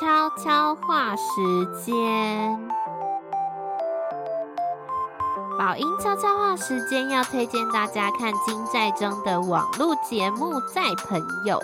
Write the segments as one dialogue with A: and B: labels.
A: 悄悄话时间，宝音悄悄话时间要推荐大家看金在中的网络节目《在朋友》。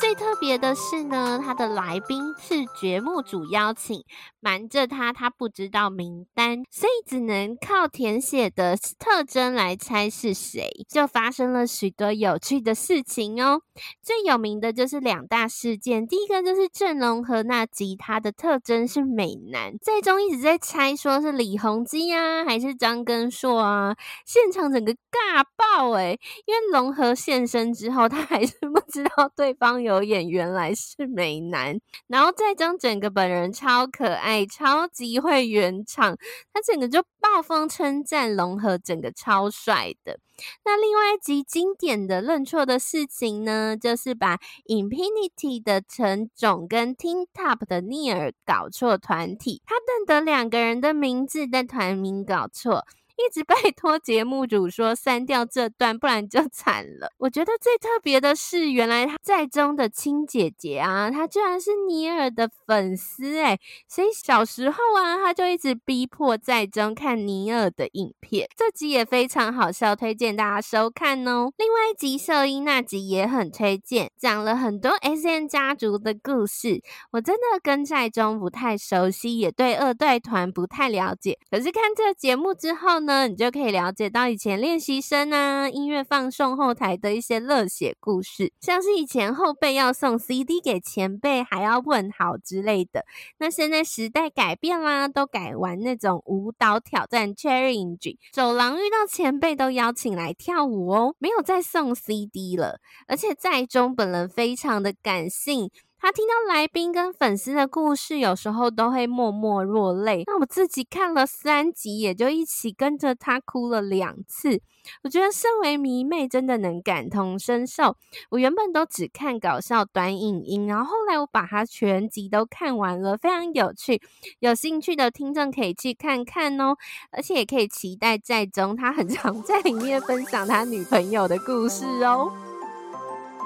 A: 最特别的是呢，他的来宾是节目组邀请，瞒着他，他不知道名单，所以只能靠填写的特征来猜是谁，就发生了许多有趣的事情哦。最有名的就是两大事件，第一个就是郑容和那吉，他的特征是美男，在中一直在猜说是李弘基啊，还是张根硕啊，现场整个尬爆诶、因为龙和现身之后，他还是不知道对方。有演原来是美男，然后再将整个本人超可爱，超级会圆场，他整个就暴风称赞容和整个超帅的。那另外一集经典的认错的事情呢，就是把 Infinity 的陈总跟 Teen Top 的聂尔搞错团体，他认得两个人的名字，但团名搞错。一直拜托节目组说删掉这段，不然就 惨了。我觉得最特别的是，原来他在中的亲姐姐啊，她居然是尼尔的粉丝诶，所以小时候啊，他就一直逼迫在中看尼尔的影片。这集也非常好笑，推荐大家收看哦。另外一集秀英那集也很推荐，讲了很多 S N 家族的故事。我真的跟在中不太熟悉，也对二代团不太了解。可是看这节目之后呢，你就可以了解到以前练习生啊，音乐放送后台的一些热血故事，像是以前后辈要送 CD 给前辈，还要问好之类的。那现在时代改变啦，都改玩那种舞蹈挑战 challenge，走廊遇到前辈都邀请来跳舞哦，没有再送 CD 了。而且在中本人非常的感性。他听到来宾跟粉丝的故事，有时候都会默默落泪。那我自己看了三集，也就一起跟着他哭了两次。我觉得身为迷妹，真的能感同身受。我原本都只看搞笑短影音，然后后来我把它全集都看完了，非常有趣。有兴趣的听众可以去看看哦，而且也可以期待在中他很常在里面分享他女朋友的故事哦。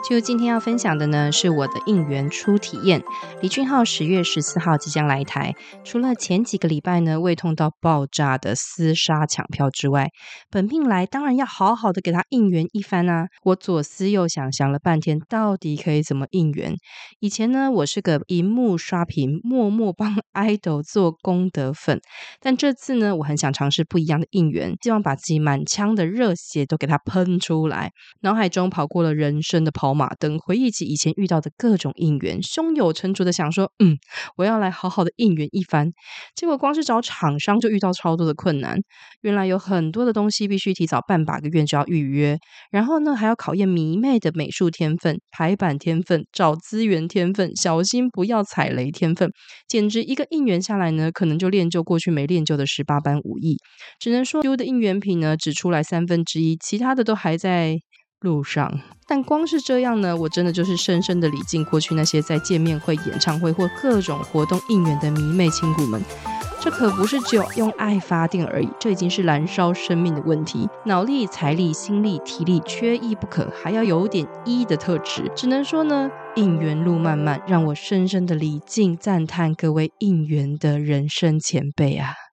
B: 就今天要分享的呢，是我的应援初体验。李俊昊十月十四号即将来台，除了前几个礼拜呢胃痛到爆炸的厮杀抢票之外，本命来当然要好好的给他应援一番啊！我左思右想，想了半天，到底可以怎么应援？以前呢，我是个荧幕刷屏，默默帮 idol 做功德粉，但这次呢，我很想尝试不一样的应援，希望把自己满腔的热血都给他喷出来。脑海中跑过了人生的跑跑马灯，回忆起以前遇到的各种应援，胸有成竹的想说：“嗯，我要来好好的应援一番。”结果光是找厂商就遇到超多的困难。原来有很多的东西必须提早半把个月就要预约，然后呢还要考验迷妹的美术天分、排版天分、找资源天分、小心不要踩雷天分。简直一个应援下来呢，可能就练就过去没练就的十八般武艺。只能说丢的应援品呢，只出来三分之一，其他的都还在。路上，但光是这样呢，我真的就是深深的礼敬过去那些在见面会、演唱会或各种活动应援的迷妹亲骨们。这可不是只有用爱发电而已，这已经是燃烧生命的问题。脑力、财力、心力、体力缺一不可，还要有点一的特质。只能说呢，应援路漫漫，让我深深的礼敬赞叹各位应援的人生前辈啊。